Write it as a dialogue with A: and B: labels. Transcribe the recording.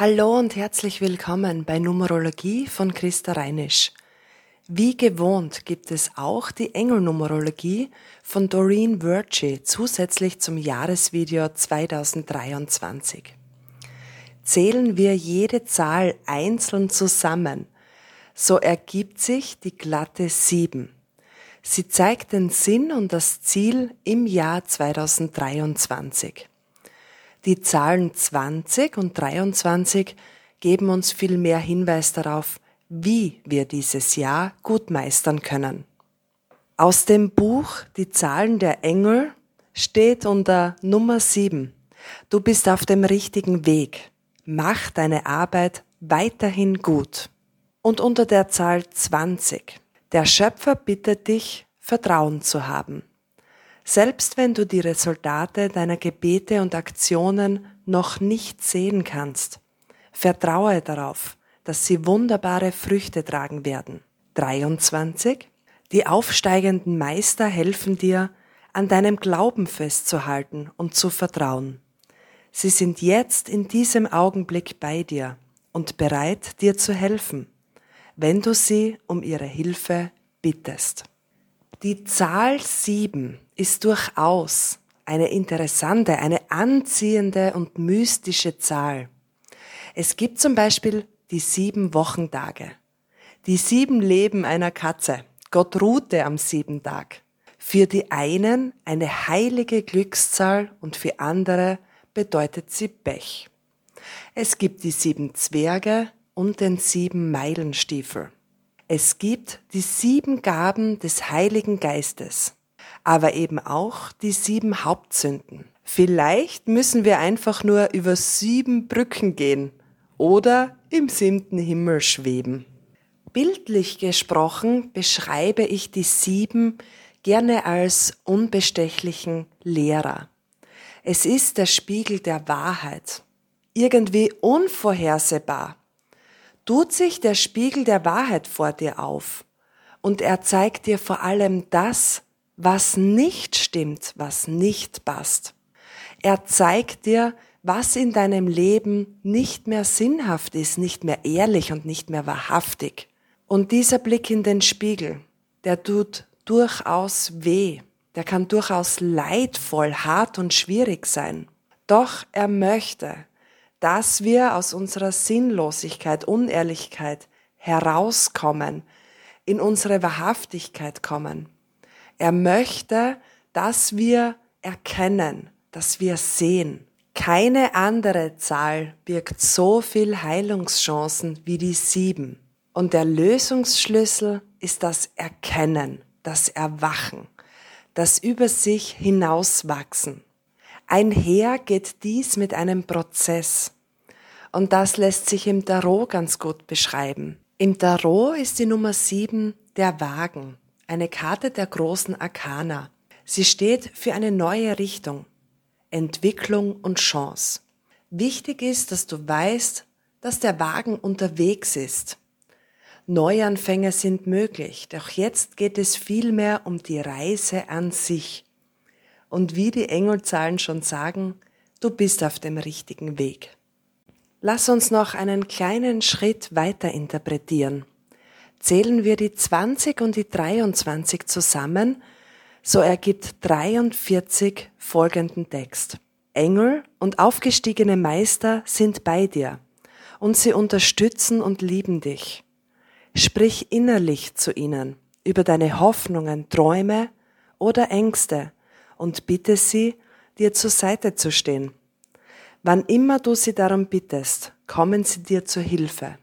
A: Hallo und herzlich willkommen bei Numerologie von Christa Reinisch. Wie gewohnt gibt es auch die Engelnumerologie von Doreen Virtue zusätzlich zum Jahresvideo 2023. Zählen wir jede Zahl einzeln zusammen, so ergibt sich die glatte 7. Sie zeigt den Sinn und das Ziel im Jahr 2023. Die Zahlen 20 und 23 geben uns viel mehr Hinweis darauf, wie wir dieses Jahr gut meistern können. Aus dem Buch Die Zahlen der Engel steht unter Nummer 7. Du bist auf dem richtigen Weg. Mach deine Arbeit weiterhin gut. Und unter der Zahl 20. Der Schöpfer bittet dich, Vertrauen zu haben. Selbst wenn du die Resultate deiner Gebete und Aktionen noch nicht sehen kannst, vertraue darauf, dass sie wunderbare Früchte tragen werden. 23. Die aufsteigenden Meister helfen dir, an deinem Glauben festzuhalten und zu vertrauen. Sie sind jetzt in diesem Augenblick bei dir und bereit, dir zu helfen, wenn du sie um ihre Hilfe bittest. Die Zahl 7 ist durchaus eine interessante, eine anziehende und mystische Zahl. Es gibt zum Beispiel die sieben Wochentage, die sieben Leben einer Katze. Gott ruhte am sieben Tag. Für die einen eine heilige Glückszahl und für andere bedeutet sie Pech. Es gibt die sieben Zwerge und den sieben Meilenstiefel. Es gibt die sieben Gaben des Heiligen Geistes, aber eben auch die sieben Hauptsünden. Vielleicht müssen wir einfach nur über sieben Brücken gehen oder im siebten Himmel schweben. Bildlich gesprochen beschreibe ich die sieben gerne als unbestechlichen Lehrer. Es ist der Spiegel der Wahrheit, irgendwie unvorhersehbar, tut sich der Spiegel der Wahrheit vor dir auf und er zeigt dir vor allem das, was nicht stimmt, was nicht passt. Er zeigt dir, was in deinem Leben nicht mehr sinnhaft ist, nicht mehr ehrlich und nicht mehr wahrhaftig. Und dieser Blick in den Spiegel, der tut durchaus weh, der kann durchaus leidvoll, hart und schwierig sein. Doch er möchte, dass wir aus unserer Sinnlosigkeit, Unehrlichkeit herauskommen, in unsere Wahrhaftigkeit kommen. Er möchte, dass wir erkennen, dass wir sehen. Keine andere Zahl birgt so viel Heilungschancen wie die sieben. Und der Lösungsschlüssel ist das Erkennen, das Erwachen, das über sich hinauswachsen. Einher geht dies mit einem Prozess. Und das lässt sich im Tarot ganz gut beschreiben. Im Tarot ist die Nummer sieben der Wagen, eine Karte der großen Arkana. Sie steht für eine neue Richtung, Entwicklung und Chance. Wichtig ist, dass du weißt, dass der Wagen unterwegs ist. Neuanfänge sind möglich, doch jetzt geht es vielmehr um die Reise an sich. Und wie die Engelzahlen schon sagen, du bist auf dem richtigen Weg. Lass uns noch einen kleinen Schritt weiter interpretieren. Zählen wir die 20 und die 23 zusammen, so ergibt 43 folgenden Text. Engel und aufgestiegene Meister sind bei dir und sie unterstützen und lieben dich. Sprich innerlich zu ihnen über deine Hoffnungen, Träume oder Ängste und bitte sie, dir zur Seite zu stehen. Wann immer du sie darum bittest, kommen sie dir zur Hilfe.